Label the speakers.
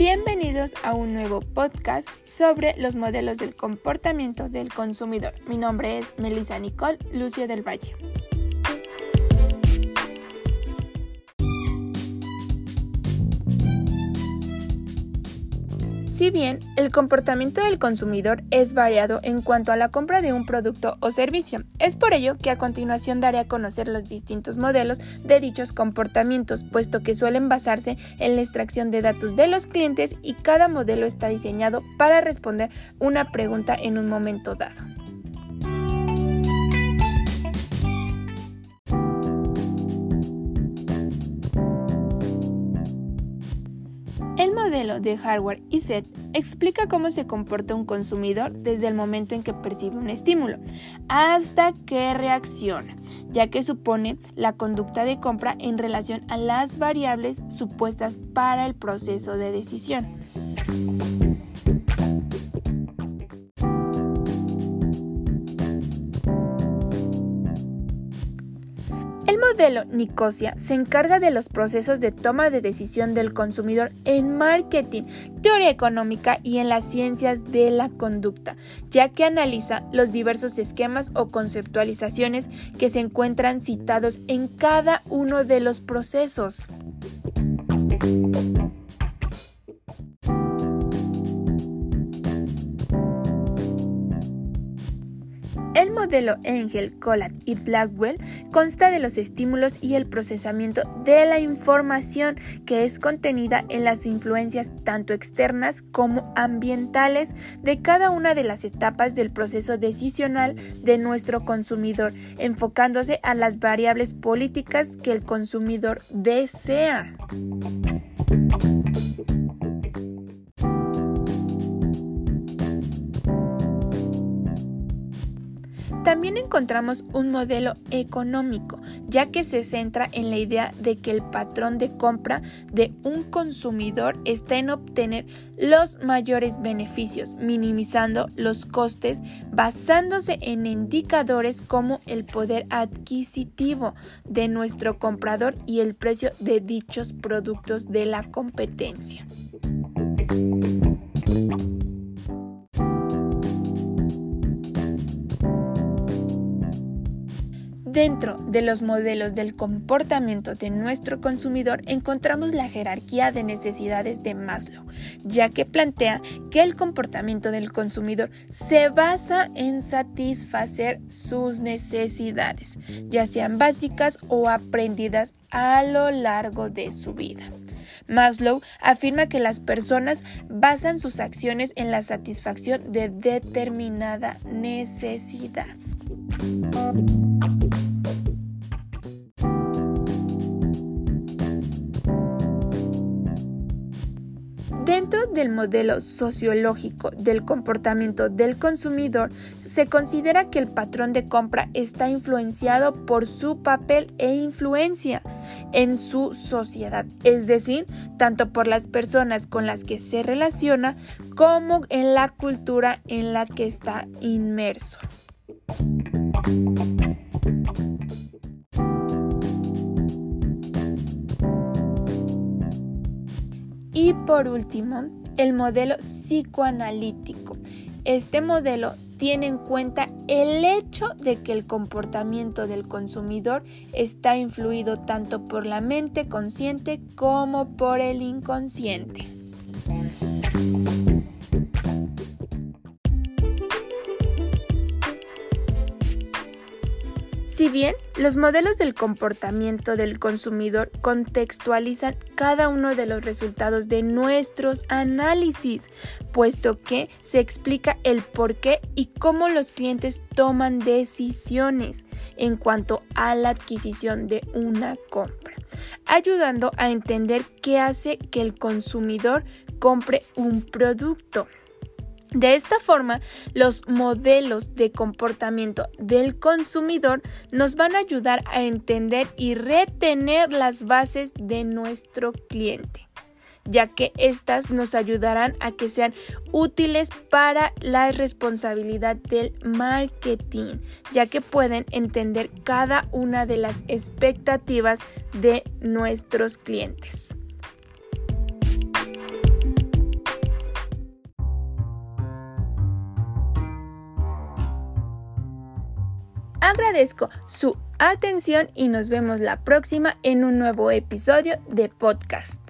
Speaker 1: Bienvenidos a un nuevo podcast sobre los modelos del comportamiento del consumidor. Mi nombre es Melissa Nicole Lucio del Valle. Si bien el comportamiento del consumidor es variado en cuanto a la compra de un producto o servicio, es por ello que a continuación daré a conocer los distintos modelos de dichos comportamientos, puesto que suelen basarse en la extracción de datos de los clientes y cada modelo está diseñado para responder una pregunta en un momento dado. De hardware y set explica cómo se comporta un consumidor desde el momento en que percibe un estímulo hasta que reacciona, ya que supone la conducta de compra en relación a las variables supuestas para el proceso de decisión. Modelo Nicosia se encarga de los procesos de toma de decisión del consumidor en marketing, teoría económica y en las ciencias de la conducta, ya que analiza los diversos esquemas o conceptualizaciones que se encuentran citados en cada uno de los procesos. El modelo Engel, Collat y Blackwell consta de los estímulos y el procesamiento de la información que es contenida en las influencias tanto externas como ambientales de cada una de las etapas del proceso decisional de nuestro consumidor, enfocándose a las variables políticas que el consumidor desea. También encontramos un modelo económico, ya que se centra en la idea de que el patrón de compra de un consumidor está en obtener los mayores beneficios, minimizando los costes, basándose en indicadores como el poder adquisitivo de nuestro comprador y el precio de dichos productos de la competencia. Dentro de los modelos del comportamiento de nuestro consumidor encontramos la jerarquía de necesidades de Maslow, ya que plantea que el comportamiento del consumidor se basa en satisfacer sus necesidades, ya sean básicas o aprendidas a lo largo de su vida. Maslow afirma que las personas basan sus acciones en la satisfacción de determinada necesidad. Dentro del modelo sociológico del comportamiento del consumidor, se considera que el patrón de compra está influenciado por su papel e influencia en su sociedad, es decir, tanto por las personas con las que se relaciona como en la cultura en la que está inmerso. Y por último, el modelo psicoanalítico. Este modelo tiene en cuenta el hecho de que el comportamiento del consumidor está influido tanto por la mente consciente como por el inconsciente. Si bien los modelos del comportamiento del consumidor contextualizan cada uno de los resultados de nuestros análisis, puesto que se explica el por qué y cómo los clientes toman decisiones en cuanto a la adquisición de una compra, ayudando a entender qué hace que el consumidor compre un producto. De esta forma, los modelos de comportamiento del consumidor nos van a ayudar a entender y retener las bases de nuestro cliente, ya que éstas nos ayudarán a que sean útiles para la responsabilidad del marketing, ya que pueden entender cada una de las expectativas de nuestros clientes. Agradezco su atención y nos vemos la próxima en un nuevo episodio de podcast.